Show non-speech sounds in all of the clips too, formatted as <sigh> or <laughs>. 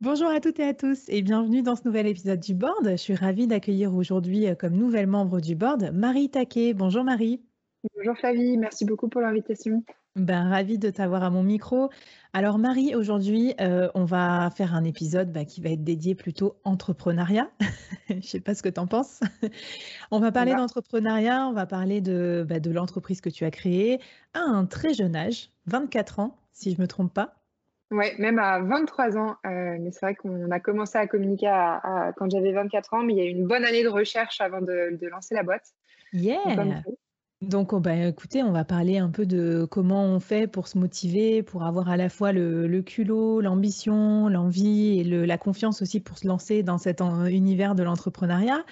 Bonjour à toutes et à tous et bienvenue dans ce nouvel épisode du board. Je suis ravie d'accueillir aujourd'hui euh, comme nouvelle membre du board Marie Taquet. Bonjour Marie. Bonjour Flavie, merci beaucoup pour l'invitation. Ben, ravie de t'avoir à mon micro. Alors Marie, aujourd'hui, euh, on va faire un épisode bah, qui va être dédié plutôt entrepreneuriat. <laughs> Je ne sais pas ce que tu en penses. on va parler d'entrepreneuriat, on va parler de, bah, de l'entreprise que tu as créée à un très jeune âge, 24 ans, si je ne me trompe pas. Oui, même à 23 ans. Euh, mais c'est vrai qu'on a commencé à communiquer à, quand j'avais 24 ans, mais il y a eu une bonne année de recherche avant de, lancer la boîte. Yeah! Donc, oh, bah, écoutez, on va parler un peu de comment on fait pour se motiver, pour avoir à la fois le, culot, l'ambition, l'envie et la confiance aussi pour se lancer dans cet univers de l'entrepreneuriat.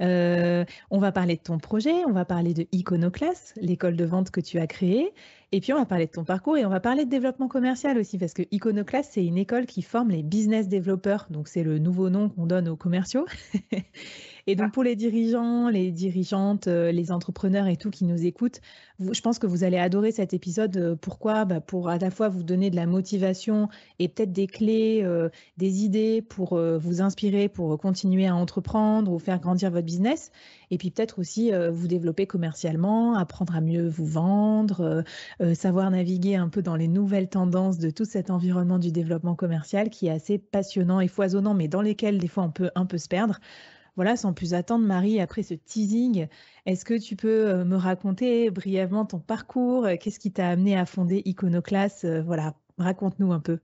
Euh, on va parler de ton projet, on va parler de Iconoclass, l'école de vente que tu as créée. Et puis, on va parler de ton parcours et on va parler de développement commercial aussi, parce que Iconoclast, c'est une école qui forme les business développeurs. Donc, c'est le nouveau nom qu'on donne aux commerciaux. <laughs> et donc, ah. pour les dirigeants, les dirigeantes, euh, les entrepreneurs et tout qui nous écoutent, je pense que vous allez adorer cet épisode. Euh, pourquoi? Bah, Pour à la fois vous donner de la motivation et peut-être des clés, euh, des idées pour vous inspirer, pour continuer à entreprendre ou faire grandir votre business. Et puis peut-être aussi euh, vous développer commercialement, apprendre à mieux vous vendre, savoir naviguer un peu dans les nouvelles tendances de tout cet environnement du développement commercial qui est assez passionnant et foisonnant, mais dans lesquels des fois on peut un peu se perdre. Voilà, sans plus attendre, Marie, après ce teasing, est-ce que tu peux me raconter brièvement ton parcours? Qu'est-ce qui t'a amené à fonder Iconoclass Voilà, raconte-nous un peu.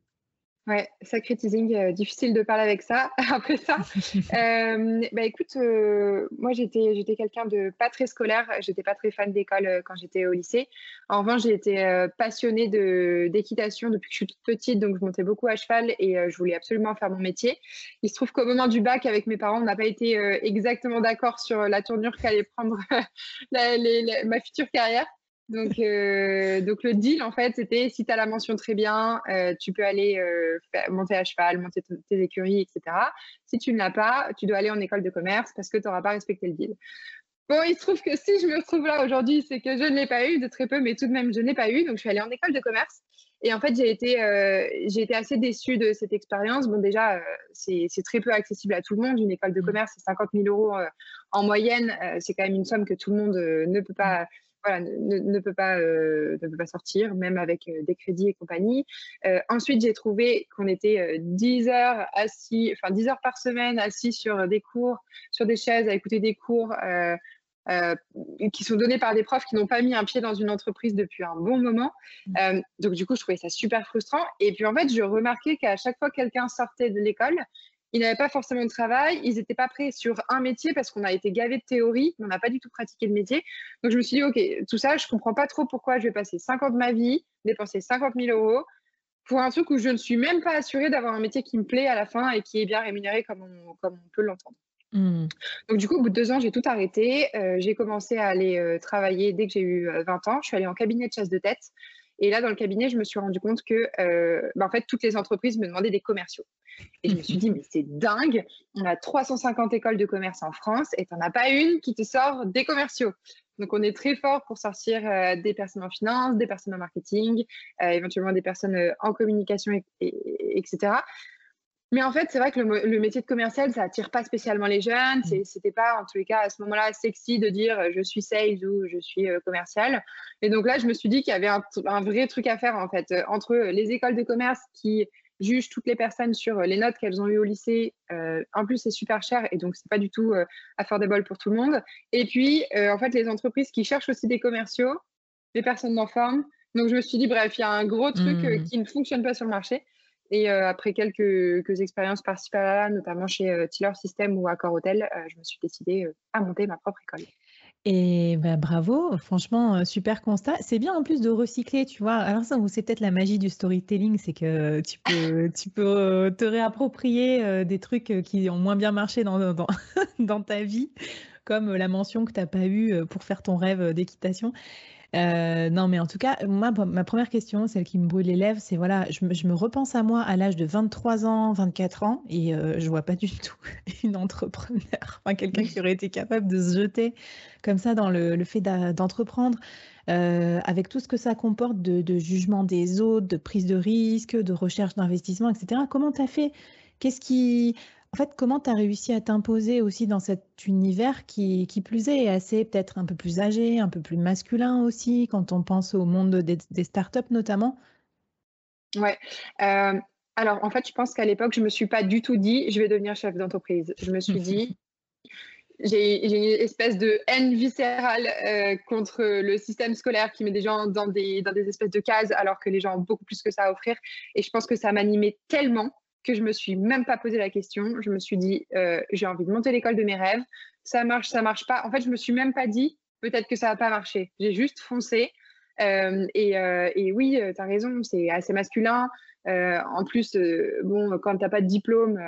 Ouais, sacré teasing, euh, difficile de parler avec ça <laughs> après ça. <laughs> Euh, bah écoute, euh, moi j'étais j'étais quelqu'un de pas très scolaire, j'étais pas très fan d'école quand j'étais au lycée. En revanche, j'ai été passionnée de d'équitation depuis que je suis toute petite, donc je montais beaucoup à cheval et je voulais absolument faire mon métier. Il se trouve qu'au moment du bac, avec mes parents, on n'a pas été exactement d'accord sur la tournure qu'allait prendre <laughs> ma future carrière. Donc, euh, donc le deal, en fait, c'était si tu as la mention très bien, euh, tu peux aller euh, monter à cheval, monter tes écuries, etc. Si tu ne l'as pas, tu dois aller en école de commerce parce que tu n'auras pas respecté le deal. Bon, il se trouve que si je me retrouve là aujourd'hui, c'est que je ne l'ai pas eu, de très peu, mais tout de même, je n'ai pas eu. Donc, je suis allée en école de commerce. Et en fait, j'ai été, j'ai été assez déçue de cette expérience. Bon, déjà, c'est très peu accessible à tout le monde. Une école de mmh. commerce, c'est 50 000 euros en moyenne. c'est quand même une somme que tout le monde ne peut pas voilà, ne, peut pas, euh, ne peut pas sortir, même avec euh, des crédits et compagnie. Euh, ensuite, j'ai trouvé qu'on était 10 heures assis, enfin 10 heures par semaine assis sur des cours, sur des chaises à écouter des cours. qui sont donnés par des profs qui n'ont pas mis un pied dans une entreprise depuis un bon moment. Mmh. donc du coup, je trouvais ça super frustrant. Et puis en fait, je remarquais qu'à chaque fois que quelqu'un sortait de l'école, ils n'avaient pas forcément de travail, ils n'étaient pas prêts sur un métier parce qu'on a été gavé de théorie, mais on n'a pas du tout pratiqué le métier. Donc je me suis dit, OK, tout ça, je ne comprends pas trop pourquoi je vais passer 5 ans de ma vie, dépenser 50 000 euros pour un truc où je ne suis même pas assurée d'avoir un métier qui me plaît à la fin et qui est bien rémunéré comme on, comme on peut l'entendre. Mmh. Donc du coup, au bout de deux ans, j'ai tout arrêté. Euh, j'ai commencé à aller euh, travailler dès que j'ai eu 20 euh, ans. Je suis allée en cabinet de chasse de tête. Et là, dans le cabinet, je me suis rendu compte que, bah, en fait, toutes les entreprises me demandaient des commerciaux. Et je me suis dit, mais c'est dingue, on a 350 écoles de commerce en France et tu n'en as pas une qui te sort des commerciaux. Donc, on est très fort pour sortir euh, des personnes en finance, des personnes en marketing, euh, éventuellement des personnes euh, en communication, etc. Mais en fait, c'est vrai que le, métier de commercial, ça attire pas spécialement les jeunes. C'était pas, en tous les cas, à ce moment-là, sexy de dire je suis sales ou je suis commercial. Et donc là, je me suis dit qu'il y avait un, un, vrai truc à faire, en fait, entre les écoles de commerce qui juge toutes les personnes sur euh, les notes qu'elles ont eues au lycée. Euh, en plus, c'est super cher et donc c'est pas du tout euh, affordable pour tout le monde. Et puis, en fait, les entreprises qui cherchent aussi des commerciaux, des personnes en forme. Donc, je me suis dit, bref, il y a un gros truc mmh. qui ne fonctionne pas sur le marché. Et après quelques, expériences par-ci par-là, notamment chez Tiller System ou Accor Hotel, je me suis décidée à monter ma propre école. Et bah, bravo, franchement, super constat. C'est bien en plus de recycler, tu vois. Alors ça, c'est peut-être la magie du storytelling, c'est que tu peux, tu peux te réapproprier des trucs qui ont moins bien marché dans, dans <laughs> ta vie, comme la mention que tu n'as pas eue pour faire ton rêve d'équitation. Euh, non, mais en tout cas, moi, ma première question, celle qui me brûle les lèvres, c'est voilà, je me, repense à moi à l'âge de 23 ans, 24 ans, et euh, je vois pas du tout <laughs> une entrepreneur, enfin quelqu'un qui aurait été capable de se jeter comme ça dans le, fait d'entreprendre. Euh, avec tout ce que ça comporte de, de, jugement des autres, de prise de risque, de recherche d'investissement, etc. Comment tu as fait? Qu'est-ce qui, en fait, comment tu as réussi à t'imposer aussi dans cet univers qui, qui plus est, assez peut-être un peu plus âgé, un peu plus masculin aussi, quand on pense au monde des, startups notamment? Ouais. Euh, alors, en fait, je pense qu'à l'époque, je ne me suis pas du tout dit, je vais devenir chef d'entreprise. Je me suis dit, <laughs> j'ai une espèce de haine viscérale euh, contre le système scolaire qui met des gens dans des, dans des espèces de cases alors que les gens ont beaucoup plus que ça à offrir. Et je pense que ça m'animait tellement que je me suis même pas posé la question. Je me suis dit, euh, j'ai envie de monter l'école de mes rêves. Ça marche, ça marche pas. En fait, je me suis même pas dit, peut-être que ça va pas marcher. J'ai juste foncé. Euh, euh, et, oui, tu as raison, c'est assez masculin. en plus, bon, quand tu n'as pas de diplôme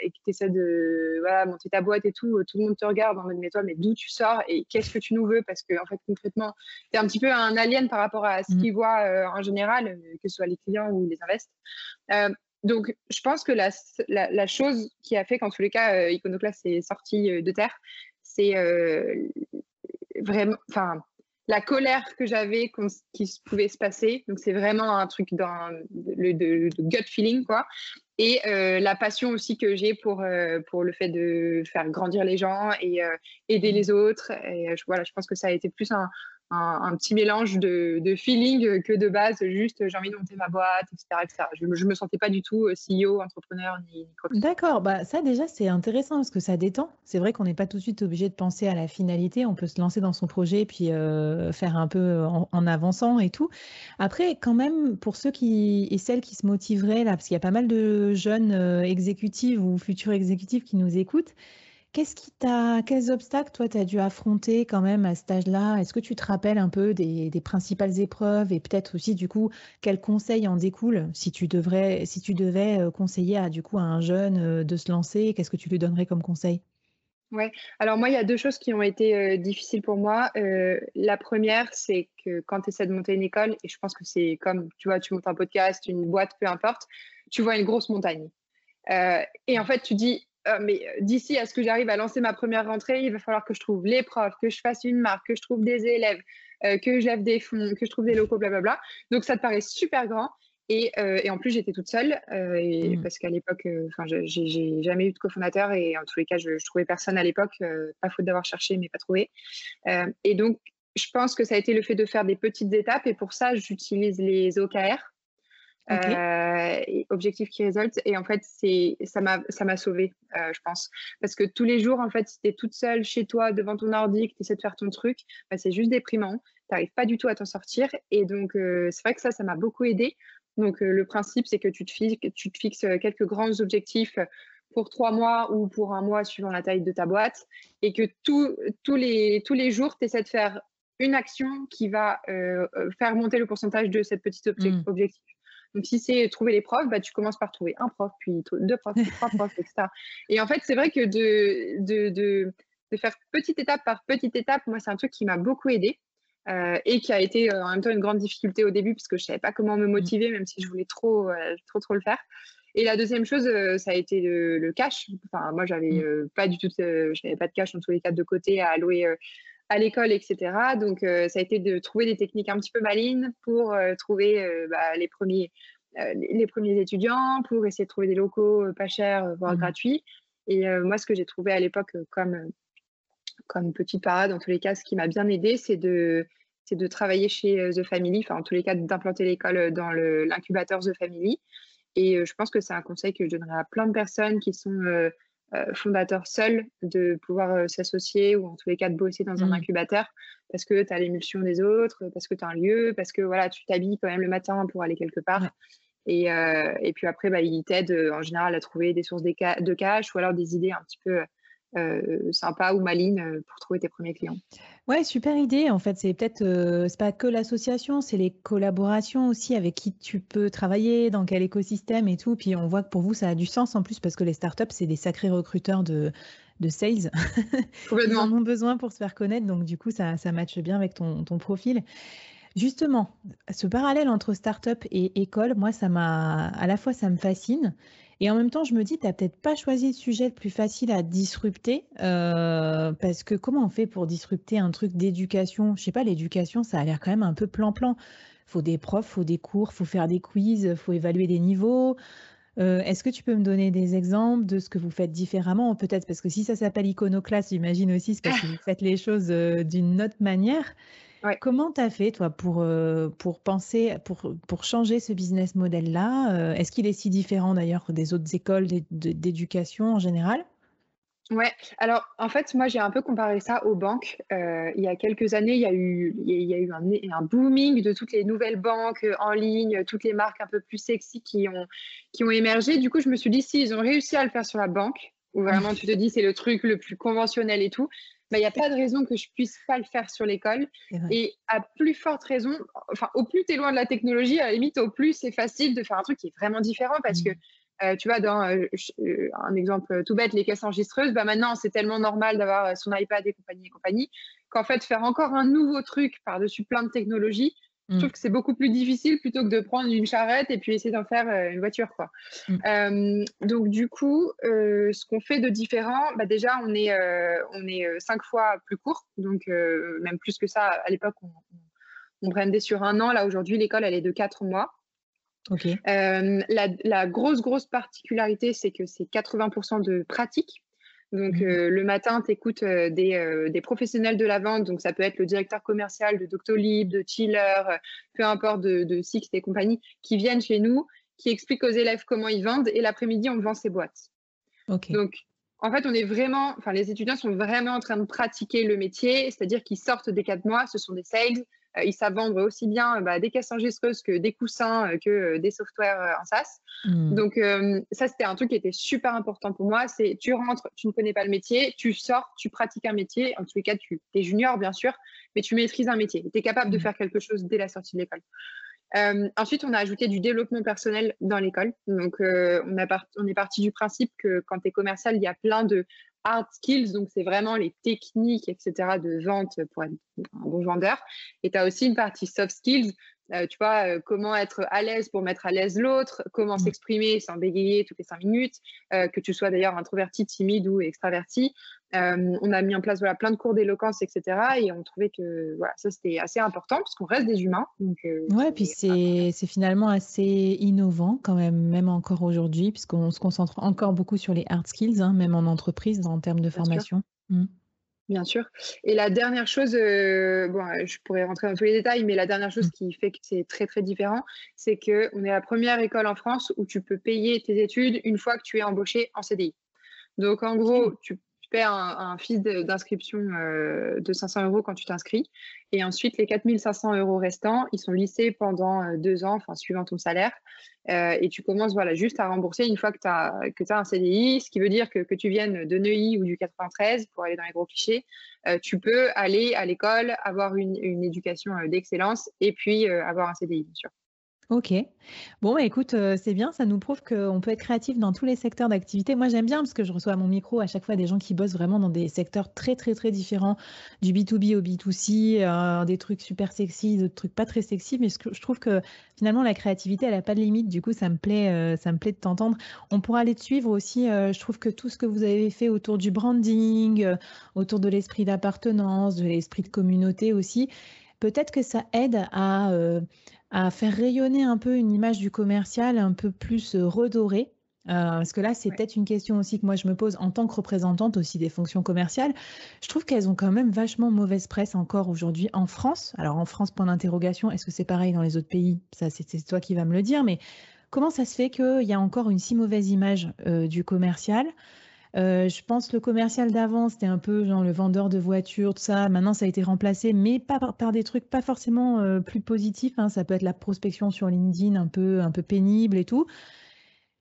et que tu essaies de monter ta boîte et tout, tout le monde te regarde en mode Mais toi, mais d'où tu sors et qu'est-ce que tu nous veux? Parce que, en fait, concrètement, tu es un petit peu un alien par rapport à ce mmh. qu'ils voient en général, que ce soit les clients ou les invests donc, je pense que la, la, chose qui a fait qu'en tous les cas, euh, Iconoclast est sorti euh, de terre, c'est euh, vraiment, enfin, la colère que j'avais qui pouvait se passer. Donc, c'est vraiment un truc dans le, gut feeling, quoi. Et la passion aussi que j'ai pour, pour le fait de faire grandir les gens et aider les autres. Et voilà, je pense que ça a été plus un, un, petit mélange de, feeling que de base, juste j'ai envie de monter ma boîte, etc. Je ne me sentais pas du tout euh, CEO, entrepreneur, ni, ni D'accord, bah, ça déjà c'est intéressant parce que ça détend. C'est vrai qu'on n'est pas tout de suite obligé de penser à la finalité, on peut se lancer dans son projet puis euh, faire un peu en, avançant et tout. Après, quand même, pour ceux qui et celles qui se motiveraient là, parce qu'il y a pas mal de jeunes euh, exécutifs ou futurs exécutifs qui nous écoutent, Qu'est-ce qui t'a, quels obstacles toi tu as dû affronter quand même à cet âge-là? Est-ce que tu te rappelles un peu des, principales épreuves et peut-être aussi du coup quels conseils en découlent si tu devrais, si tu devais euh, conseiller à du coup à un jeune euh, de se lancer Qu'est-ce que tu lui donnerais comme conseil? Ouais, alors moi, il y a deux choses qui ont été euh, difficiles pour moi. La première, c'est que quand tu essaies de monter une école, et je pense que c'est comme, tu vois, tu montes un podcast, une boîte, peu importe, tu vois une grosse montagne. Et en fait, tu dis, mais d'ici à ce que j'arrive à lancer ma première rentrée, il va falloir que je trouve les profs, que je fasse une marque, que je trouve des élèves, que je lève des fonds, que je trouve des locaux, blablabla. Donc ça te paraît super grand. Euh, et, en plus, j'étais toute seule euh, et, mmh. parce qu'à l'époque, euh, enfin, j'ai jamais eu de cofondateur et en tous les cas, je, je trouvais personne à l'époque, pas faute d'avoir cherché, mais pas trouvé. et donc, je pense que ça a été le fait de faire des petites étapes et pour ça, j'utilise les OKR. Objectifs qui résultent et en fait c'est ça m'a ça m'a sauvé je pense. Parce que tous les jours en fait si tu es toute seule chez toi devant ton ordi que tu essaies de faire ton truc bah, c'est juste déprimant. Tu n'arrives pas du tout à t'en sortir. Et donc c'est vrai que ça ça m'a beaucoup aidé donc, euh, le principe, c'est que tu te, fixes, tu te fixes euh, quelques grands objectifs pour trois mois ou pour un mois suivant la taille de ta boîte. Et que tous, les, tous les jours, tu essaies de faire une action qui va euh, faire monter le pourcentage de cette petite mmh. objectif. Donc, si c'est trouver les profs, bah, tu commences par trouver un prof, puis deux profs, puis trois profs, etc. Et en fait, c'est vrai que de, de, de, de, faire petite étape par petite étape, moi, c'est un truc qui m'a beaucoup aidé. Euh, et qui a été euh, en même temps une grande difficulté au début parce que je savais pas comment me mmh. motiver, même si je voulais trop, euh, trop, trop le faire. Et la deuxième chose, ça a été le, cash. Enfin, moi, j'avais mmh. pas du tout, j'avais pas de cash en tous les cas de côté à allouer à l'école, etc. Donc, ça a été de trouver des techniques un petit peu malines pour trouver bah, les premiers, les premiers étudiants, pour essayer de trouver des locaux pas chers, voire mmh. gratuits. Et moi, ce que j'ai trouvé à l'époque comme comme petite parade, dans tous les cas, ce qui m'a bien aidé, c'est de, de travailler chez euh, The Family, enfin en tous les cas d'implanter l'école euh, dans l'incubateur The Family. Et euh, je pense que c'est un conseil que je donnerais à plein de personnes qui sont fondateurs seuls, de pouvoir s'associer ou en tous les cas de bosser dans un mmh. incubateur parce que tu as l'émulsion des autres, parce que tu as un lieu, parce que voilà, tu t'habilles quand même le matin pour aller quelque part. Et, et, puis après, bah, ils t'aident en général à trouver des sources de cash ou alors des idées un petit peu euh, sympa ou maline euh, pour trouver tes premiers clients. Ouais, super idée. En fait, c'est peut-être euh, c'est pas que l'association, c'est les collaborations aussi avec qui tu peux travailler, dans quel écosystème et tout. Puis on voit que pour vous, ça a du sens en plus parce que les startups, c'est des sacrés recruteurs de, de sales. <laughs> Ils en ont besoin pour se faire connaître. Donc, du coup, ça, ça matche bien avec ton, ton profil. Justement, ce parallèle entre startup et école, moi, ça m'a, à la fois, ça me fascine. Et en même temps, je me dis, tu n'as peut-être pas choisi le sujet le plus facile à disrupter, euh, parce que comment on fait pour disrupter un truc d'éducation? Je sais pas, l'éducation, ça a l'air quand même un peu plan-plan. faut des profs, faut des cours, faut faire des quiz, faut évaluer des niveaux. Euh, est-ce que tu peux me donner des exemples de ce que vous faites différemment? Peut-être parce que si ça s'appelle iconoclaste, j'imagine aussi parce que vous faites les choses euh, d'une autre manière. Comment tu as fait, toi, pour, euh, pour penser, pour, pour changer ce business model-là euh, Est-ce qu'il est si différent d'ailleurs des autres écoles d'éducation en général? Ouais, alors en fait, moi j'ai un peu comparé ça aux banques. Euh, il y a quelques années, il y a eu, il y a eu un, un, booming de toutes les nouvelles banques en ligne, toutes les marques un peu plus sexy qui ont, qui ont émergé. Du coup, je me suis dit, si ils ont réussi à le faire sur la banque, où vraiment tu te dis c'est le truc le plus conventionnel et tout, il n'y a pas de raison que je puisse pas le faire sur l'école. Et à plus forte raison, enfin, au plus tu es loin de la technologie, à la limite, au plus c'est facile de faire un truc qui est vraiment différent parce mmh. que euh, tu vois, dans euh, euh, un exemple tout bête, les caisses enregistreuses, bah maintenant c'est tellement normal d'avoir son iPad et compagnie et compagnie, qu'en fait faire encore un nouveau truc par-dessus plein de technologies, je trouve mmh. que c'est beaucoup plus difficile plutôt que de prendre une charrette et puis essayer d'en faire euh, une voiture. Quoi. Mmh. donc du coup, euh, ce qu'on fait de différent, bah, déjà on est, euh, on est cinq fois plus court, donc même plus que ça. À l'époque, on, on, brandait sur un an. Là aujourd'hui, l'école elle est de quatre mois. La, la, grosse grosse particularité, c'est que c'est 80% de pratique. Donc, mmh euh, le matin, tu écoutes euh, euh, des, professionnels de la vente. Donc, ça peut être le directeur commercial de Doctolib, de Chiller, peu importe, de, de Sixt et compagnie, qui viennent chez nous, qui expliquent aux élèves comment ils vendent. Et l'après-midi, on vend ces boîtes. Donc, en fait, on est vraiment, enfin, les étudiants sont vraiment en train de pratiquer le métier, c'est-à-dire qu'ils sortent des quatre mois, ce sont des sales, ils savent vendre aussi bien bah, des caisses enregistreuses que des coussins, euh, que euh, des softwares en SaaS. Hmm. Donc ça, c'était un truc qui était super important pour moi. C'est tu rentres, tu ne connais pas le métier, tu sors, tu pratiques un métier. En tous les cas, tu es junior, bien sûr, mais tu maîtrises un métier. Tu es capable de hmm. faire quelque chose dès la sortie de l'école. ensuite, on a ajouté du développement personnel dans l'école. Donc, on, a on, est parti du principe que quand tu es commercial, il y a plein de hard skills, donc c'est vraiment les techniques, etc., de vente pour être un bon vendeur. Et tu as aussi une partie soft skills, euh, tu vois, euh, comment être à l'aise pour mettre à l'aise l'autre, comment mmh. s'exprimer sans bégayer toutes les cinq minutes, euh, que tu sois d'ailleurs introverti, timide ou extraverti. on a mis en place voilà, plein de cours d'éloquence, etc. Et on trouvait que voilà, ça, c'était assez important parce qu'on reste des humains. Donc, ouais, puis c'est finalement assez innovant quand même, même encore aujourd'hui, puisqu'on se concentre encore beaucoup sur les hard skills, hein, même en entreprise, en termes de formation. Mmh. Bien sûr. Et la dernière chose, euh, bon, euh, je pourrais rentrer dans tous les détails, mais la dernière chose mmh. qui fait que c'est très très différent, c'est qu'on est la première école en France où tu peux payer tes études une fois que tu es embauché en CDI. Donc en gros, tu paies un, un fils d'inscription euh, de 500 euros quand tu t'inscris. Et ensuite, les 4500 euros restants, ils sont lissés pendant euh, deux ans, enfin, suivant ton salaire. Euh, et tu commences voilà, juste à rembourser une fois que tu as, as, un CDI, ce qui veut dire que, que, tu viennes de Neuilly ou du 93, pour aller dans les gros clichés, tu peux aller à l'école, avoir une, une éducation d'excellence et puis avoir un CDI, bien sûr. OK. Bon, bah, écoute, euh, c'est bien, ça nous prouve qu'on peut être créatif dans tous les secteurs d'activité. Moi, j'aime bien parce que je reçois à mon micro à chaque fois des gens qui bossent vraiment dans des secteurs très, très, très différents, du B2B au B2C, euh, des trucs super sexy, d'autres trucs pas très sexy, mais je trouve que finalement, la créativité, elle a pas de limite. Du coup, ça me plaît, euh, ça me plaît de t'entendre. On pourra aller te suivre aussi. je trouve que tout ce que vous avez fait autour du branding, autour de l'esprit d'appartenance, de l'esprit de communauté aussi, peut-être que ça aide à, à faire rayonner un peu une image du commercial un peu plus euh, redorée. Euh, parce que là, c'est peut-être une question aussi que moi je me pose en tant que représentante aussi des fonctions commerciales. Je trouve qu'elles ont quand même vachement mauvaise presse encore aujourd'hui en France. Alors en France, point d'interrogation, est-ce que c'est pareil dans les autres pays? Ça, c'est toi qui vas me le dire. Mais comment ça se fait qu'il y a encore une si mauvaise image euh, du commercial? Euh, je pense le commercial d'avant, c'était un peu genre le vendeur de voitures, tout ça. Maintenant, ça a été remplacé, mais pas par, des trucs pas forcément euh, plus positifs. Hein. Ça peut être la prospection sur LinkedIn un peu, un peu pénible et tout.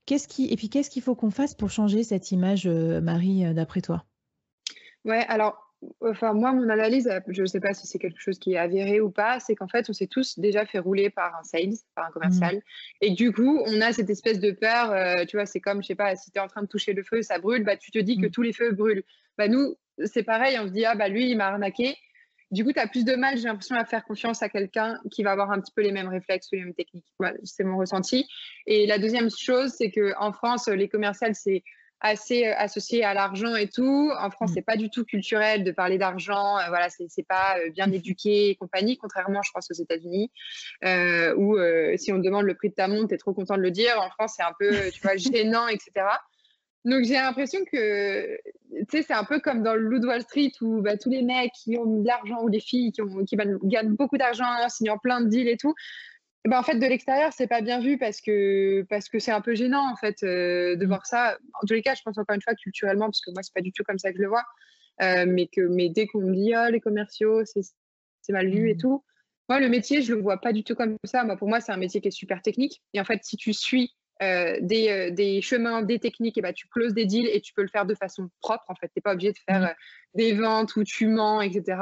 Qu'est-ce qui, et puis, qu'est-ce qu'il faut qu'on fasse pour changer cette image, euh, Marie, d'après toi? Ouais, alors enfin moi mon analyse, je ne sais pas si c'est quelque chose qui est avéré ou pas, c'est qu'en fait on s'est tous déjà fait rouler par un sales, par un commercial, mmh. et du coup on a cette espèce de peur, euh, tu vois, c'est comme je sais pas, si tu es en train de toucher le feu, ça brûle, bah tu te dis que mmh. tous les feux brûlent. Bah nous c'est pareil, on se dit ah bah lui il m'a arnaqué. Du coup, tu as plus de mal, j'ai l'impression, à faire confiance à quelqu'un qui va avoir un petit peu les mêmes réflexes ou les mêmes techniques. Voilà, c'est mon ressenti. Et la deuxième chose, c'est qu'en France, les commerciales, c'est assez euh, associé à l'argent et tout. En France, mm. c'est pas du tout culturel de parler d'argent. Euh, voilà, c'est pas euh, bien éduqué et compagnie, contrairement, je pense, aux États-Unis, où si on te demande le prix de ta montre, tu es trop content de le dire. En France, c'est un peu, tu vois, <laughs> gênant, etc. Donc j'ai l'impression que tu sais, c'est un peu comme dans le Loup Wall Street où bah, tous les mecs qui ont de l'argent ou les filles qui, ont, qui gagnent beaucoup d'argent en signant plein de deals et tout, bah, en fait, de l'extérieur, c'est pas bien vu parce que parce que c'est un peu gênant en fait euh, de mmh. voir ça. En tous les cas, je pense encore une fois culturellement, parce que moi, c'est pas du tout comme ça que je le vois. Euh, mais que mais dès qu'on me dit oh, les commerciaux, c'est mal vu et mmh. tout. Moi, le métier, je le vois pas du tout comme ça. Moi, pour moi, c'est un métier qui est super technique. Et en fait, si tu suis euh, des, des, chemins, des techniques, et bah, tu closes des deals et tu peux le faire de façon propre. En fait, tu n'es pas obligé de faire mmh. des ventes où tu mens, etc.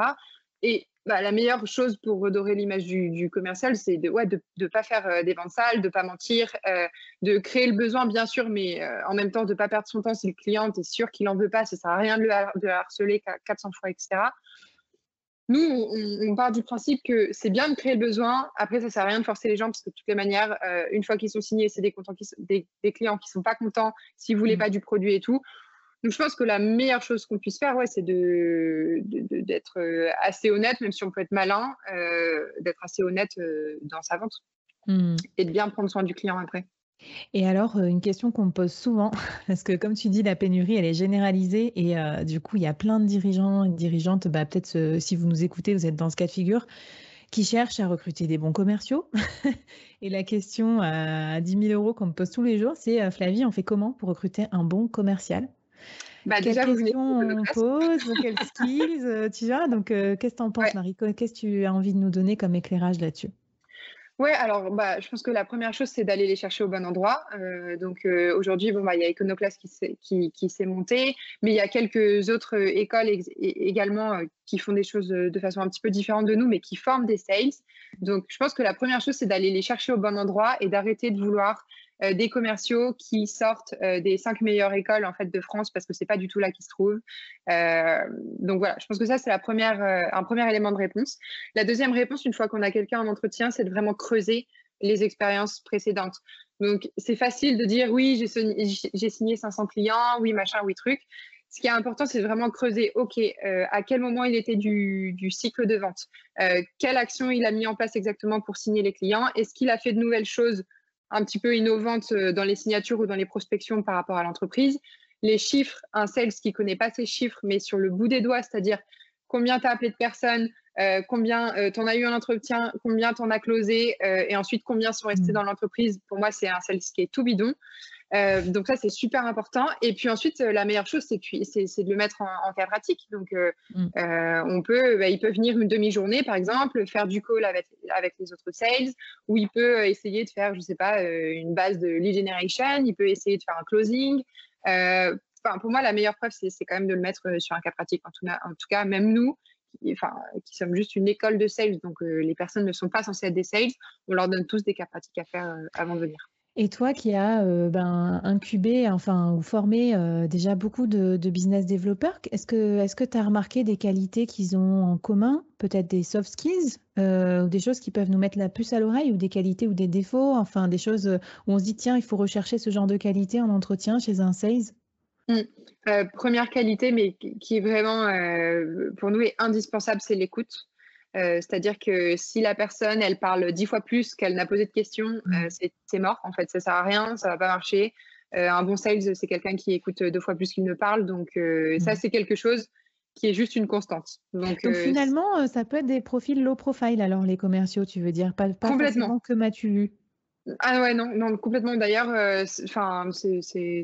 Et bah, la meilleure chose pour redorer l'image du, commercial, c'est de ne ouais, de, de pas faire euh, des ventes sales, de ne pas mentir, euh, de créer le besoin, bien sûr, mais euh, en même temps, de ne pas perdre son temps si le client est sûr qu'il n'en veut pas, ça ne sert à rien de le, harceler 400 fois, etc. Nous, on, part du principe que c'est bien de créer le besoin. Après, ça ne sert à rien de forcer les gens parce que de toutes les manières, une fois qu'ils sont signés, c'est des, des, des, clients qui ne sont pas contents s'ils ne voulaient mmh. pas du produit et tout. Donc, je pense que la meilleure chose qu'on puisse faire, ouais, c'est de, d'être euh, assez honnête, même si on peut être malin, euh, d'être assez honnête euh, dans sa vente mmh. et de bien prendre soin du client après. Et alors, une question qu'on me pose souvent, <laughs> parce que comme tu dis, la pénurie, elle est généralisée et du coup, il y a plein de dirigeants et de dirigeantes, bah, peut-être si vous nous écoutez, vous êtes dans ce cas de figure, qui cherchent à recruter des bons commerciaux. <laughs> et la question à 10 000 euros qu'on me pose tous les jours, c'est Flavie, on fait comment pour recruter un bon commercial? Bah, déjà, vous on pose, <laughs> quelles skills, euh, tu vois. Donc, euh, qu'est-ce que tu en penses, Marie? Qu'est-ce que tu as envie de nous donner comme éclairage là-dessus? Ouais, alors bah, je pense que la première chose, c'est d'aller les chercher au bon endroit. Euh, donc aujourd'hui, bon, bah, il y a Iconoclast qui s'est qui, qui monté, mais il y a quelques autres écoles également qui font des choses de façon un petit peu différente de nous, mais qui forment des sales. Donc je pense que la première chose, c'est d'aller les chercher au bon endroit et d'arrêter de vouloir des commerciaux qui sortent des cinq meilleures écoles en fait de France parce que c'est pas du tout là qu'ils se trouvent. donc voilà, je pense que ça c'est la première, un premier élément de réponse. La deuxième réponse, une fois qu'on a quelqu'un en entretien, c'est de vraiment creuser les expériences précédentes. Donc c'est facile de dire oui, j'ai signé 500 clients, oui machin, oui truc ce qui est important, c'est vraiment creuser, OK, euh, à quel moment il était du, cycle de vente? Euh, Quelle action il a mis en place exactement pour signer les clients? Est-ce qu'il a fait de nouvelles choses un petit peu innovantes euh, dans les signatures ou dans les prospections par rapport à l'entreprise. Les chiffres, un sales qui ne connaît pas ces chiffres, mais sur le bout des doigts, c'est-à-dire combien tu as appelé de personnes, combien tu en as eu un entretien, combien tu en as closé, et ensuite combien sont restés mmh. dans l'entreprise. Pour moi, c'est un sales qui est tout bidon. Euh, donc ça, c'est super important. Et puis ensuite, euh, la meilleure chose, c'est de le mettre en, cas pratique. Donc, euh, mm. on peut, bah, il peut venir une demi-journée, par exemple, faire du call avec, avec les autres sales, ou il peut essayer de faire, je sais pas, une base de lead generation, il peut essayer de faire un closing. Enfin, pour moi, la meilleure preuve, c'est quand même de le mettre sur un cas pratique. En tout, en tout cas, même nous, qui, enfin, sommes juste une école de sales, donc les personnes ne sont pas censées être des sales, on leur donne tous des cas pratiques à faire avant de venir. Et toi qui as euh, ben, incubé enfin, ou formé euh, déjà beaucoup de, business développeurs, est-ce que tu as remarqué des qualités qu'ils ont en commun, peut-être des soft skills, euh, ou des choses qui peuvent nous mettre la puce à l'oreille, ou des qualités ou des défauts, enfin des choses où on se dit tiens, il faut rechercher ce genre de qualité en entretien chez un sales? Mmh. Première qualité, mais qui est vraiment pour nous est indispensable, c'est l'écoute. Euh, c'est-à-dire que si la personne, elle parle dix fois plus qu'elle n'a posé de questions, euh, c'est mort. En fait, ça sert à rien, ça va pas marcher. Euh, un bon sales, c'est quelqu'un qui écoute deux fois plus qu'il ne parle. Donc, ça, mmh. c'est quelque chose qui est juste une constante. Donc, finalement, ça peut être des profils low profile, alors les commerciaux, tu veux dire, pas, pas complètement que m'as-tu vu Ah ouais, non, non complètement. D'ailleurs, enfin, c'est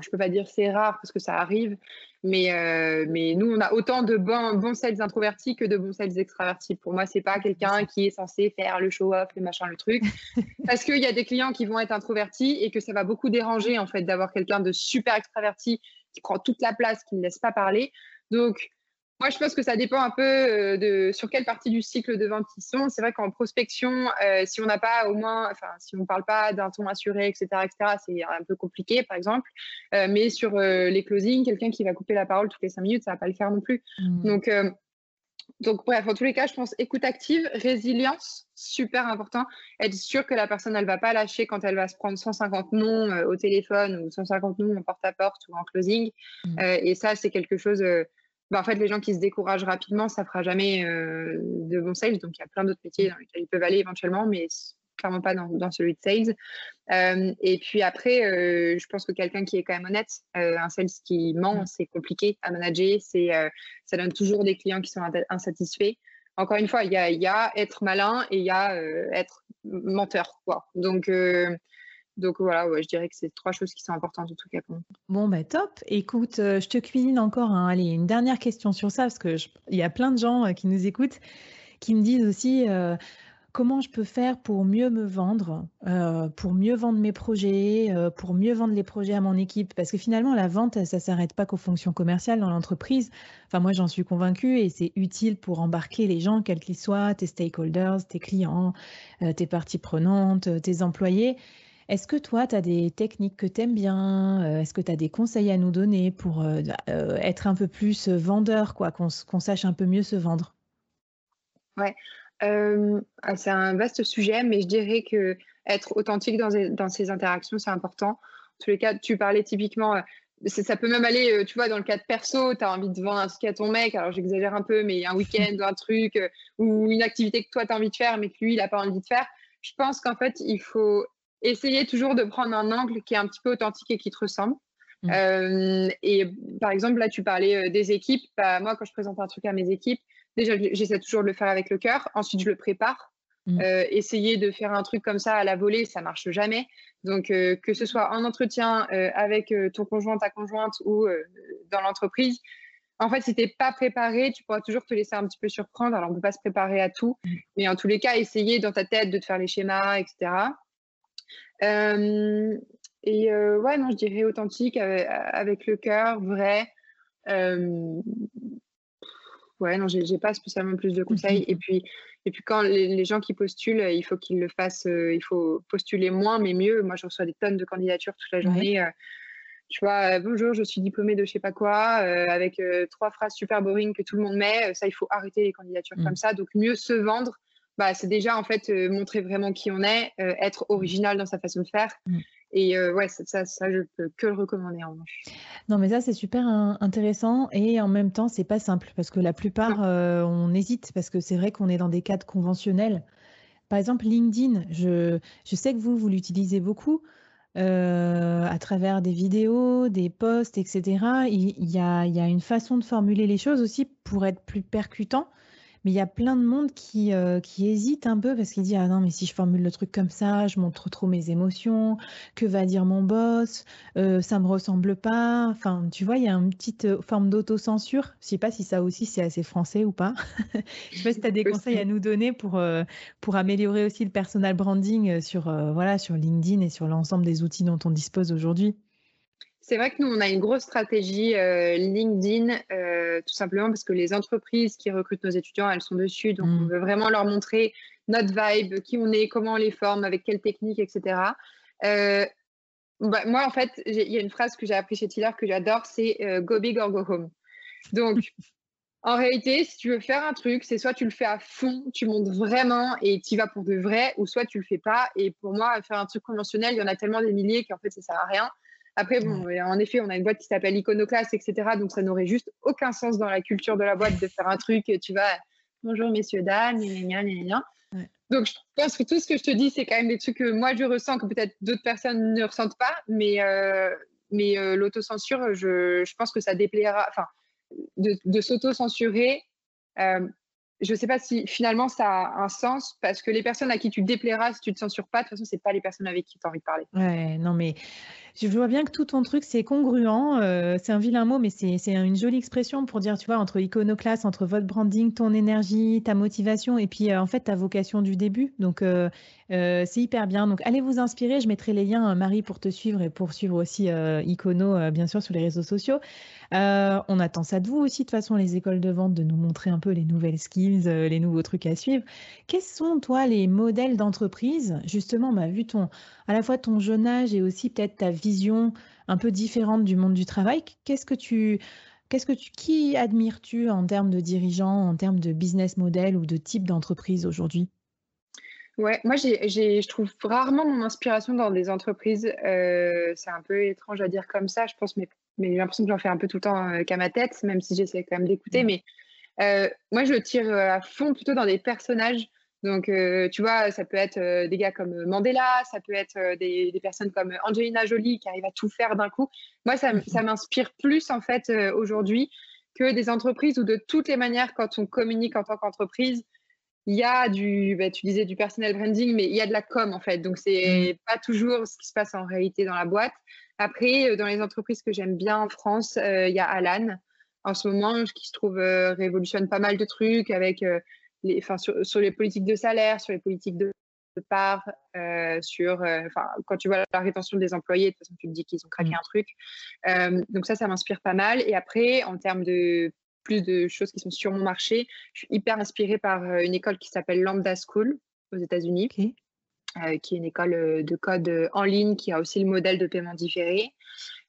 je ne peux pas dire c'est rare parce que ça arrive, mais, euh, mais nous, on a autant de bons, bons sales introvertis que de bons sales extravertis. Pour moi, c'est pas quelqu'un qui est censé faire le show-off, le machin, le truc. <laughs> parce qu'il y a des clients qui vont être introvertis et que ça va beaucoup déranger en fait d'avoir quelqu'un de super extraverti qui prend toute la place, qui ne laisse pas parler. Donc, moi, je pense que ça dépend un peu euh, de sur quelle partie du cycle de vente ils sont. C'est vrai qu'en prospection, euh, si on n'a pas au moins, enfin, si on ne parle pas d'un ton assuré, etc., etc., c'est un peu compliqué, par exemple. Euh, mais sur les closings, quelqu'un qui va couper la parole toutes les cinq minutes, ça va pas le faire non plus. Mmh. Donc, donc, bref, en tous les cas, je pense écoute active, résilience, super important. Être sûr que la personne, elle va pas lâcher quand elle va se prendre 150 noms au téléphone ou 150 noms en porte-à-porte ou en closing. Mmh. et ça, c'est quelque chose bah, en fait, les gens qui se découragent rapidement, ça fera jamais euh, de bons sales. Donc, il y a plein d'autres métiers dans lesquels ils peuvent aller éventuellement, mais clairement pas dans, celui de sales. Euh, et puis après, euh, je pense que quelqu'un qui est quand même honnête, un sales qui ment, mmh. c'est compliqué à manager. C'est, ça donne toujours des clients qui sont insatisfaits. Encore une fois, il y a, y a, être malin et il y a être menteur. Quoi. Donc, donc voilà, je dirais que c'est trois choses qui sont importantes en tout cas Bon, bah top. Écoute, euh, je te cuisine encore allez, une dernière question sur ça, parce qu'il y a plein de gens euh, qui nous écoutent, qui me disent aussi euh, comment je peux faire pour mieux me vendre, pour mieux vendre mes projets, pour mieux vendre les projets à mon équipe? Parce que finalement, la vente, ça ne s'arrête pas qu'aux fonctions commerciales dans l'entreprise. Enfin, moi, j'en suis convaincue et c'est utile pour embarquer les gens, quels qu'ils soient, tes stakeholders, tes clients, tes parties prenantes, tes employés. Est-ce que toi, tu as des techniques que tu aimes bien euh, Est-ce que tu as des conseils à nous donner pour euh, euh, être un peu plus vendeur, quoi, qu'on sache un peu mieux se vendre? Ouais, ah, c'est un vaste sujet, mais je dirais que être authentique dans, dans ces interactions, c'est important. En tous les cas, tu parlais typiquement ça peut même aller, tu vois, dans le cas de perso, tu as envie de vendre un truc à ton mec, alors j'exagère un peu, mais un week-end ou un truc, ou une activité que toi, tu as envie de faire, mais que lui, il n'a pas envie de faire. Je pense qu'en fait, il faut essayer toujours de prendre un angle qui est un petit peu authentique et qui te ressemble. Mmh. Euh, et par exemple, là, tu parlais euh, des équipes. Bah, moi, quand je présente un truc à mes équipes, déjà, j'essaie toujours de le faire avec le cœur. Ensuite, je le prépare. Mmh. Euh, essayer de faire un truc comme ça à la volée, ça marche jamais. Donc, que ce soit en entretien avec ton conjoint, ta conjointe ou dans l'entreprise, en fait, si tu n'es pas préparé, tu pourras toujours te laisser un petit peu surprendre. Alors, on ne peut pas se préparer à tout, mmh. mais en tous les cas, essayer dans ta tête de te faire les schémas, etc. Euh, et euh, ouais, non, je dirais authentique, avec, le cœur, vrai. ouais, non, j'ai pas spécialement plus de conseils. Et puis, et puis quand les, gens qui postulent, il faut qu'ils le fassent, il faut postuler moins, mais mieux. Moi, je reçois des tonnes de candidatures toute la journée. tu vois, bonjour, je suis diplômée de je sais pas quoi, avec trois phrases super boring que tout le monde met. Ça, il faut arrêter les candidatures comme mmh. ça. Donc, mieux se vendre bah, c'est déjà en fait euh, montrer vraiment qui on est, euh, être original dans sa façon de faire. Mm. Et euh, ouais, ça, ça, je peux que le recommander en Non, mais ça, c'est super intéressant et en même temps, c'est pas simple parce que la plupart, on hésite parce que c'est vrai qu'on est dans des cadres conventionnels. Par exemple, LinkedIn, je, je sais que vous, vous l'utilisez beaucoup. à travers des vidéos, des posts, etc. Il, y a, il y a une façon de formuler les choses aussi pour être plus percutant. Mais il y a plein de monde qui, euh, qui hésite un peu parce qu'il dit Ah non, mais si je formule le truc comme ça, je montre trop mes émotions, que va dire mon boss, euh, ça me ressemble pas. Enfin, tu vois, il y a une petite euh, forme d'autocensure. Je sais pas si ça aussi c'est assez français ou pas. <laughs> je sais pas si tu as des conseils à nous donner pour, pour améliorer aussi le personal branding sur, voilà, sur LinkedIn et sur l'ensemble des outils dont on dispose aujourd'hui. C'est vrai que nous, on a une grosse stratégie euh, LinkedIn, euh, tout simplement parce que les entreprises qui recrutent nos étudiants, elles sont dessus. Donc, on mm. veut vraiment leur montrer notre vibe, qui on est, comment on les forme, avec quelle technique, etc. Euh, bah, moi, en fait, il y a une phrase que j'ai appris chez Tiller que j'adore, c'est Go big or go home. Donc, <laughs> en réalité, si tu veux faire un truc, c'est soit tu le fais à fond, tu montes vraiment et tu y vas pour de vrai, ou soit tu le fais pas. Et pour moi, faire un truc conventionnel, il y en a tellement des milliers qu'en fait, ça sert à rien. Après, bon, en effet, on a une boîte qui s'appelle Iconoclast, etc. Donc, ça n'aurait juste aucun sens dans la culture de la boîte de faire un truc, tu vas, bonjour messieurs, dames, gna, gna, gna, Donc, je pense que tout ce que je te dis, c'est quand même des trucs que moi, je ressens, que peut-être d'autres personnes ne ressentent pas. Mais, euh, mais euh, l'autocensure, je, je, pense que ça déplaira. Enfin, de, de s'auto-censurer, euh, je ne sais pas si finalement ça a un sens parce que les personnes à qui tu déplairas si tu ne te censures pas, de toute façon, ce pas les personnes avec qui tu as envie de parler. Ouais, non, mais je vois bien que tout ton truc, c'est congruent. Euh, c'est un vilain mot, mais c'est une jolie expression pour dire, tu vois, entre iconoclaste, entre votre branding, ton énergie, ta motivation et puis euh, en fait ta vocation du début. Donc, euh, c'est hyper bien. Donc, allez vous inspirer. Je mettrai les liens, Marie, pour te suivre et pour suivre aussi Icono, bien sûr, sur les réseaux sociaux. on attend ça de vous aussi, de toute façon, les écoles de vente, de nous montrer un peu les nouvelles skills, les nouveaux trucs à suivre. Quels sont, toi, les modèles d'entreprise? Justement, a vu ton, à la fois ton jeune âge et aussi peut-être ta vision un peu différente du monde du travail. Qu'est-ce que tu, qu'est-ce que tu, qui admires-tu en termes de dirigeants, en termes de business model ou de type d'entreprise aujourd'hui? Ouais, moi j'ai, je trouve rarement mon inspiration dans des entreprises. Euh, c'est un peu étrange à dire comme ça, je pense, mais, mais j'ai l'impression que j'en fais un peu tout le temps euh, qu'à ma tête, même si j'essaie quand même d'écouter. Mmh. Mais euh, moi je tire à fond plutôt dans des personnages donc, euh, tu vois, ça peut être euh, des gars comme Mandela, ça peut être euh, des, personnes comme Angelina Jolie qui arrivent à tout faire d'un coup. Moi, ça, m'inspire plus, en fait, aujourd'hui que des entreprises où, de toutes les manières, quand on communique en tant qu'entreprise, il y a du, bah, tu disais du personnel branding, mais il y a de la com, en fait. Donc, c'est mmh. pas toujours ce qui se passe en réalité dans la boîte. Après, dans les entreprises que j'aime bien en France, il y a Alan en ce moment qui se trouve révolutionne pas mal de trucs avec sur, les politiques de salaire, sur les politiques de, part, euh, sur, euh, quand tu vois la rétention des employés, de toute façon, tu te dis qu'ils ont craqué mmh. un truc. Euh, donc ça, ça m'inspire pas mal. Et après, en termes de plus de choses qui sont sur mon marché, je suis hyper inspirée par une école qui s'appelle Lambda School aux États-Unis. qui est une école de code en ligne qui a aussi le modèle de paiement différé.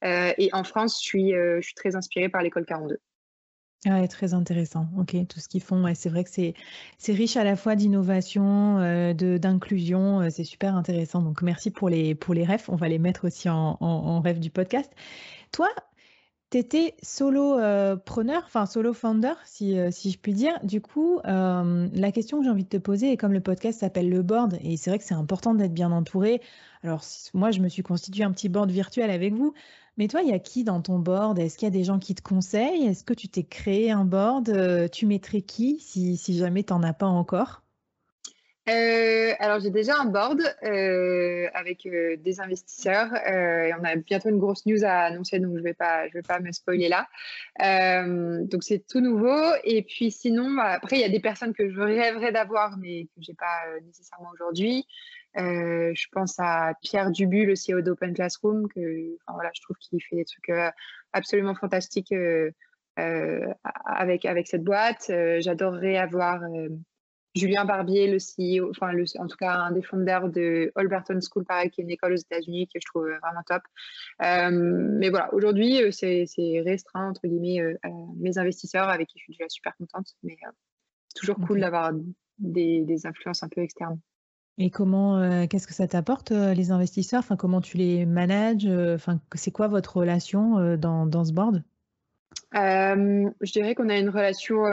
et en France, je suis, je suis très inspirée par l'école 42. Ouais, très intéressant. OK, tout ce qu'ils font, c'est vrai que c'est c'est riche à la fois d'innovation, euh, de d'inclusion, euh, c'est super intéressant. Donc merci pour les pour les refs, on va les mettre aussi en en ref du podcast. Toi, tu étais solo, euh, preneur, enfin solo founder si, si je puis dire. Du coup, la question que j'ai envie de te poser et comme le podcast s'appelle le board et c'est vrai que c'est important d'être bien entouré. Alors moi, je me suis constitué un petit board virtuel avec vous. Mais toi, il y a qui dans ton board? Est-ce qu'il y a des gens qui te conseillent? Est-ce que tu t'es créé un board? Euh, Tu mettrais qui si, jamais tu n'en as pas encore? Euh, alors j'ai déjà un board euh, avec des investisseurs on a bientôt une grosse news à annoncer donc je vais pas je vais pas me spoiler là. donc c'est tout nouveau. Et puis sinon après il y a des personnes que je rêverais d'avoir mais que j'ai pas nécessairement aujourd'hui. Euh, je pense à Pierre Dubu, le CEO d'Open Classroom, que voilà, je trouve qu'il fait des trucs euh, absolument fantastiques euh, avec, avec cette boîte. J'adorerais avoir Julien Barbier, le CEO, enfin, le, en tout cas, un des fondateurs de Alberton School, pareil, qui est une école aux États-Unis que je trouve vraiment top. mais voilà, aujourd'hui, c'est restreint, entre guillemets, mes investisseurs avec qui je suis déjà super contente. Mais c'est toujours cool d'avoir des, des, influences un peu externes. Et comment, qu'est-ce que ça t'apporte, les investisseurs? Enfin, Comment tu les manages enfin, C'est quoi votre relation dans, dans ce board? Je dirais qu'on a une relation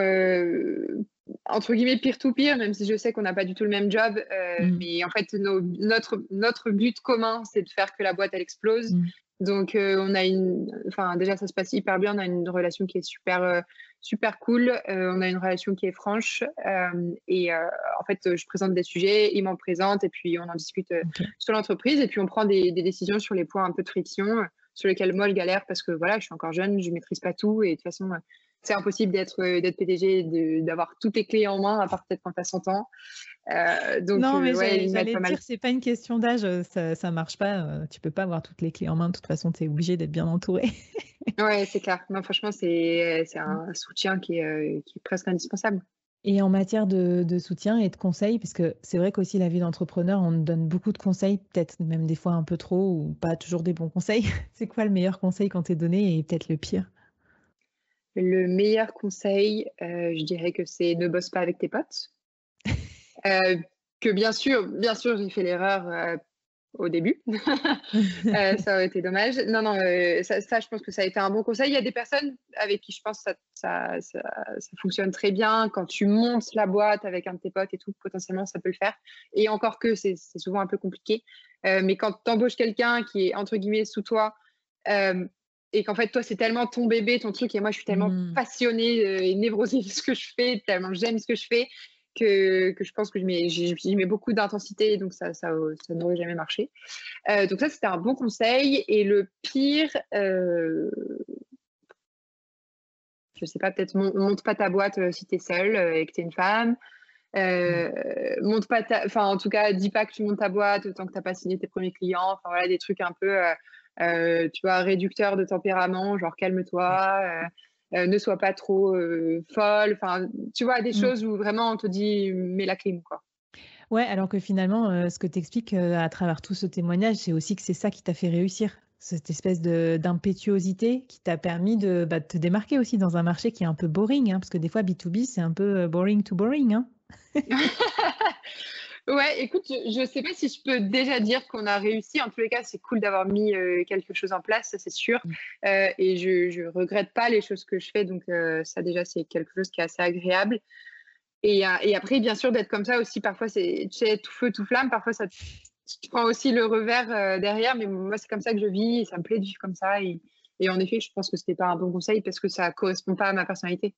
entre guillemets peer-to-peer, même si je sais qu'on n'a pas du tout le même job. Mmh. Mais en fait, notre, notre but commun, c'est de faire que la boîte, elle explose. Mmh. Donc, on a une. Enfin, déjà, ça se passe hyper bien. On a une relation qui est super super cool. Euh, on a une relation qui est franche. Euh, et euh, en fait, je présente des sujets, il m'en présente, et puis on en discute sur l'entreprise. Et puis on prend des, décisions sur les points un peu de friction, sur lesquels moi je galère parce que voilà, je suis encore jeune, je ne maîtrise pas tout. Et de toute façon, c'est impossible d'être d'être PDG, d'avoir toutes les clés en main, à part peut-être quand tu as 100 ans. donc, non, mais j'allais dire, c'est pas une question d'âge, ça, ça marche pas. tu peux pas avoir toutes les clés en main. De toute façon, tu es obligé d'être bien entouré. <laughs> ouais, c'est clair. Non, franchement, c'est un soutien qui est, qui est, presque indispensable. Et en matière de, de soutien et de conseils, parce que c'est vrai qu'aussi la vie d'entrepreneur, on donne beaucoup de conseils, peut-être même des fois un peu trop ou pas toujours des bons conseils. <laughs> c'est quoi le meilleur conseil quand t'es donné et peut-être le pire? Le meilleur conseil, euh, je dirais que c'est ne bosse pas avec tes potes. <laughs> euh, que bien sûr, bien sûr, j'ai fait l'erreur euh, au début. <laughs> Ça aurait été dommage. Non, non, ça, je pense que ça a été un bon conseil. Il y a des personnes avec qui je pense que ça, ça, fonctionne très bien. Quand tu montes la boîte avec un de tes potes et tout, potentiellement, ça peut le faire. Et encore que c'est souvent un peu compliqué. Mais quand tu embauches quelqu'un qui est, entre guillemets, sous toi, et qu'en fait, toi, c'est tellement ton bébé, ton truc, et moi, je suis tellement mmh. passionnée et névrosée de ce que je fais, tellement j'aime ce que je fais, que, que, je pense que je mets, j'y mets beaucoup d'intensité, donc ça, ça, ça n'aurait jamais marché. Euh, donc ça, c'était un bon conseil. Et le pire, euh, je sais pas, peut-être monte pas ta boîte euh, si tu es seule et que tu es une femme. Euh, monte pas enfin en tout cas, dis pas que tu montes ta boîte tant que tu n'as pas signé tes premiers clients. Enfin voilà, des trucs un peu, tu vois, réducteurs de tempérament, genre calme-toi. Euh, ne sois pas trop euh, folle. Enfin, tu vois, des mmh. choses où vraiment on te dit mets la clim, quoi. Ouais, alors que finalement, euh, ce que tu expliques à travers tout ce témoignage, c'est aussi que c'est ça qui t'a fait réussir. Cette espèce d'impétuosité qui t'a permis de, bah, te démarquer aussi dans un marché qui est un peu boring, hein, parce que des fois, B2B, c'est un peu boring to boring. Hein. <laughs> Ouais, écoute, je ne sais pas si je peux déjà dire qu'on a réussi. En tous les cas, c'est cool d'avoir mis euh, quelque chose en place, ça c'est sûr. Mm. Euh, et je ne regrette pas les choses que je fais, donc euh, ça déjà c'est quelque chose qui est assez agréable. Et, et après, bien sûr, d'être comme ça aussi, parfois c'est tout feu, tout flamme, parfois ça tu prends aussi le revers derrière, mais moi c'est comme ça que je vis, et ça me plaît de vivre comme ça. Et, et en effet, je pense que ce n'était pas un bon conseil parce que ça ne correspond pas à ma personnalité.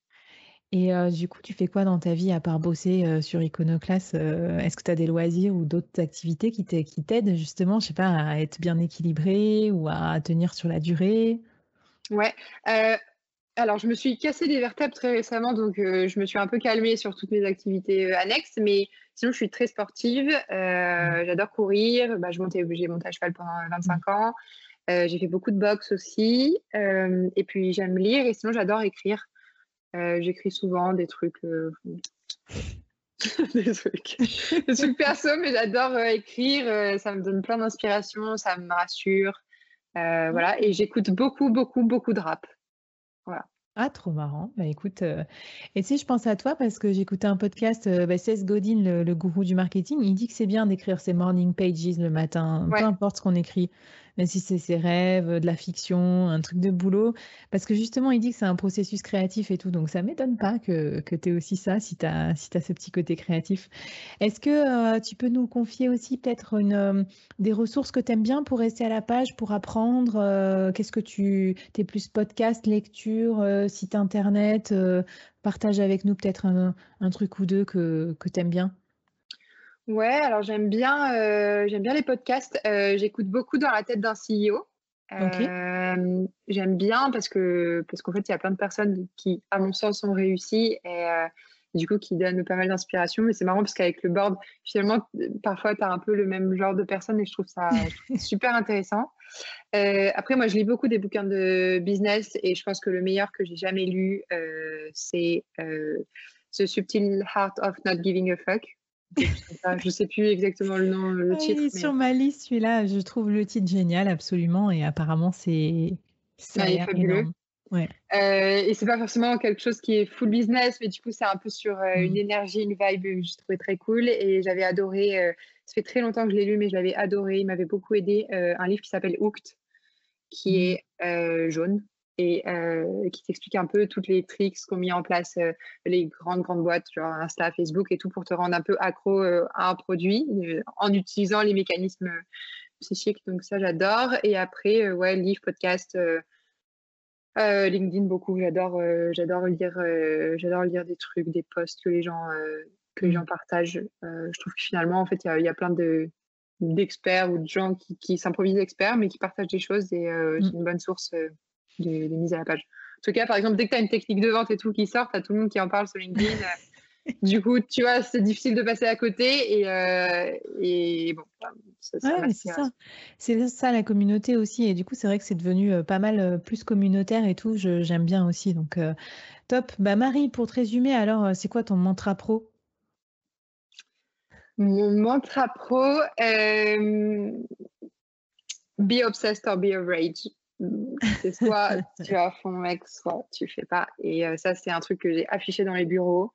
Et du coup, tu fais quoi dans ta vie à part bosser sur Iconoclast Est-ce que tu as des loisirs ou d'autres activités qui t'aident justement, je sais pas, à être bien équilibré ou à tenir sur la durée? Ouais. alors, je me suis cassé des vertèbres très récemment, donc je me suis un peu calmée sur toutes mes activités annexes, mais sinon, je suis très sportive. Mmh. J'adore courir. Bah, j'ai monté à cheval pendant 25 mmh. ans. j'ai fait beaucoup de boxe aussi. et puis, j'aime lire et sinon, j'adore écrire. Euh, j'écris souvent des trucs. Euh, <laughs> des trucs. des trucs perso, mais j'adore euh, écrire. ça me donne plein d'inspiration, ça me rassure. voilà. Et j'écoute beaucoup, beaucoup, beaucoup de rap. Voilà. Ah, trop marrant. Bah, écoute, et tu sais, je pense à toi parce que j'écoutais un podcast, bah, Seth Godin, le, gourou du marketing, il dit que c'est bien d'écrire ses morning pages le matin, peu importe ce qu'on écrit même si c'est ses rêves, de la fiction, un truc de boulot. Parce que justement, il dit que c'est un processus créatif et tout. Donc, ça ne m'étonne pas que, que tu aies aussi ça si tu as, ce petit côté créatif. Est-ce que euh, tu peux nous confier aussi peut-être euh, des ressources que tu aimes bien pour rester à la page, pour apprendre euh, Qu'est-ce que tu. es plus podcast, lecture, site internet Partage avec nous peut-être un, un, truc ou deux que, que tu aimes bien? Ouais, alors j'aime bien, euh, j'aime bien les podcasts. Euh, j'écoute beaucoup dans la tête d'un CEO. Euh, j'aime bien parce que parce qu'en fait il y a plein de personnes qui, à mon sens, ont réussi et du coup, qui donne pas mal d'inspiration. Mais c'est marrant parce qu'avec le board, finalement, parfois, tu as un peu le même genre de personnes et je trouve ça <laughs> super intéressant. Après, moi, je lis beaucoup des bouquins de business et je pense que le meilleur que j'ai jamais lu, c'est The Subtle Heart of Not Giving a Fuck. Je sais plus exactement le nom, le titre. Sur ma liste, celui-là, je trouve le titre génial, absolument. Et apparemment, c'est. C'est fabuleux. Ouais. Euh, et c'est pas forcément quelque chose qui est full business, mais du coup, c'est un peu sur euh, une mmh. énergie, une vibe que je trouvais très cool. Et j'avais adoré, euh, ça fait très longtemps que je l'ai lu, mais je l'avais adoré. Il m'avait beaucoup aidé. un livre qui s'appelle Hooked, qui mmh. est jaune et qui t'explique un peu toutes les tricks qu'ont mis en place les grandes, grandes boîtes, genre Insta, Facebook et tout, pour te rendre un peu accro à un produit en utilisant les mécanismes psychiques. Donc, ça, j'adore. Et après, ouais, livre, podcast. Euh, LinkedIn beaucoup, j'adore euh, j'adore lire euh, j'adore lire des trucs, des posts que les gens que les mmh. gens partagent. je trouve que finalement en fait il y, a plein de d'experts ou de gens qui, qui s'improvisent experts mais qui partagent des choses et mmh. c'est une bonne source de, mise à la page. En tout cas, par exemple, dès que tu as une technique de vente et tout qui sort, tu as tout le monde qui en parle sur LinkedIn <laughs> du coup, tu vois, c'est difficile de passer à côté et, euh, bon, c'est ça. C'est ça la communauté aussi et du coup, c'est vrai que c'est devenu euh, pas mal euh, plus communautaire et tout. J'aime bien aussi. Donc, top. Bah, Marie, pour te résumer, alors, c'est quoi ton mantra pro? Mon mantra pro, be obsessed or be rage C'est <laughs> soit tu as fond, mec, soit tu fais pas. Et ça, c'est un truc que j'ai affiché dans les bureaux.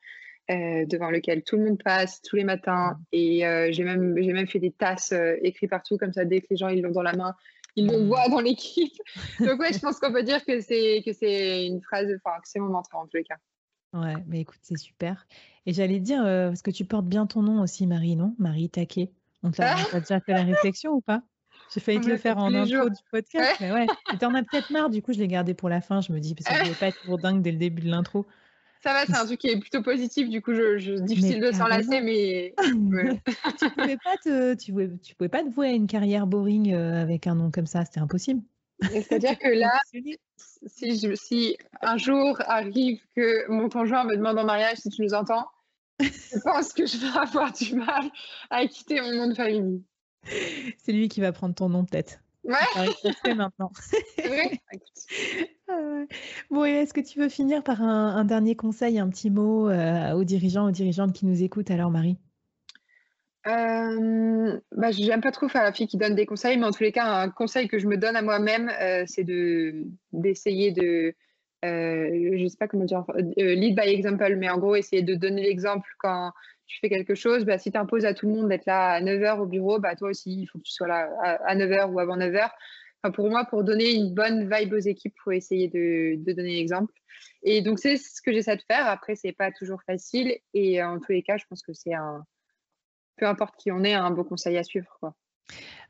Euh, devant lequel tout le monde passe tous les matins. Et euh, j'ai même, j'ai même fait des tasses euh, écrites partout, comme ça, dès que les gens ils l'ont dans la main, ils le voient dans l'équipe. <laughs> Donc, ouais, je pense qu'on peut dire que c'est, que c'est une phrase, enfin, que c'est mon mantra en tous les cas. Ouais, mais écoute, c'est super. Et j'allais dire, parce que tu portes bien ton nom aussi, Marie, non? Marie Taquet. On t'a, déjà fait la réflexion ou pas? J'ai failli te le faire en intro du podcast, mais ouais. tu en as peut-être marre, du coup, je l'ai gardé pour la fin. Je me dis, parce que je <laughs> pas être trop dingue dès le début de l'intro. Ça va, c'est un truc qui est plutôt positif, du coup, je, je difficile de s'en lasser, mais. <laughs> tu pouvais pas te, tu pouvais, tu pouvais pas te vouer à une carrière boring euh, avec un nom comme ça, c'était impossible. C'est-à-dire que là, si, je, si un jour arrive que mon conjoint me demande en mariage, si tu nous entends, je pense que je vais avoir du mal à quitter mon nom de famille. <laughs> C'est lui qui va prendre ton nom, peut-être. Ouais. <laughs> maintenant. <laughs> Ah bon, est-ce que tu veux finir par un, dernier conseil, un petit mot euh, aux dirigeants, aux dirigeantes qui nous écoutent alors, Marie? Euh, bah, J'aime pas trop faire la fille qui donne des conseils, mais en tous les cas, un conseil que je me donne à moi-même, euh, c'est de, d'essayer de, euh, je sais pas comment dire, lead by example, mais en gros, essayer de donner l'exemple quand tu fais quelque chose, bah, si tu imposes à tout le monde d'être là à 9h au bureau, bah, toi aussi, il faut que tu sois là à, 9h ou avant 9h. Enfin, pour moi, pour donner une bonne vibe aux équipes, il faut essayer de, donner l'exemple. Et donc, c'est ce que j'essaie de faire. Après, c'est pas toujours facile. Et en tous les cas, je pense que c'est un, peu importe qui on est, un beau conseil à suivre. Quoi.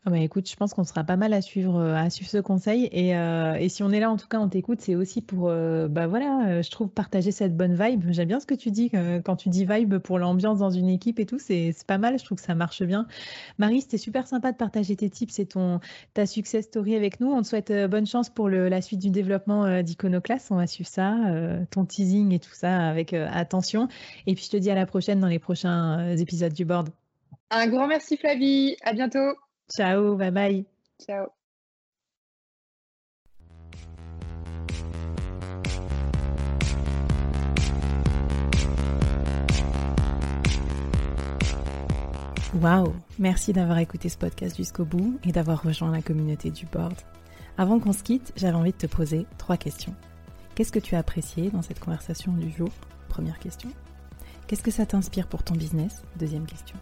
Ah bah, écoute, je pense qu'on sera pas mal à suivre, euh, ce conseil. Et, euh, et si on est là, en tout cas, on t'écoute, c'est aussi pour, euh, bah voilà, je trouve partager cette bonne vibe. J'aime bien ce que tu dis quand tu dis vibe pour l'ambiance dans une équipe et tout, c'est pas mal. Je trouve que ça marche bien. Marie, c'était super sympa de partager tes tips et ton ta success story avec nous. On te souhaite bonne chance pour la suite du développement d'Iconoclast. On va suivre ça, ton teasing et tout ça avec attention. Et puis je te dis à la prochaine dans les prochains épisodes du board. Un grand merci Flavie. À bientôt. Ciao, bye bye. Ciao. Waouh Merci d'avoir écouté ce podcast jusqu'au bout et d'avoir rejoint la communauté du board. Avant qu'on se quitte, j'avais envie de te poser trois questions. Qu'est-ce que tu as apprécié dans cette conversation du jour? Première question. Qu'est-ce que ça t'inspire pour ton business? Deuxième question.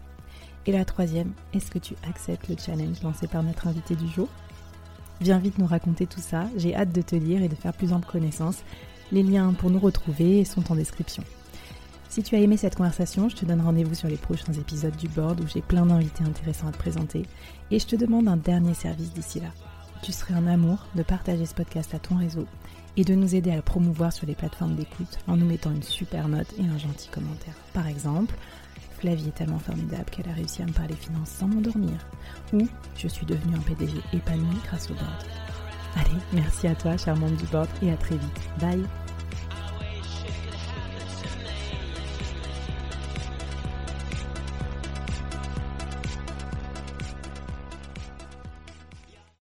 Et la troisième, est-ce que tu acceptes le challenge lancé par notre invité du jour? Viens vite nous raconter tout ça, j'ai hâte de te lire et de faire plus ample connaissance. Les liens pour nous retrouver sont en description. Si tu as aimé cette conversation, je te donne rendez-vous sur les prochains épisodes du board où j'ai plein d'invités intéressants à te présenter. Et je te demande un dernier service d'ici là. Tu serais un amour de partager ce podcast à ton réseau et de nous aider à le promouvoir sur les plateformes d'écoute en nous mettant une super note et un gentil commentaire. Par exemple, la vie est tellement formidable qu'elle a réussi à me parler finances sans m'endormir. Ou je suis devenue un PDG épanoui grâce au board. Allez, merci à toi, charmante du board, et à très vite. Bye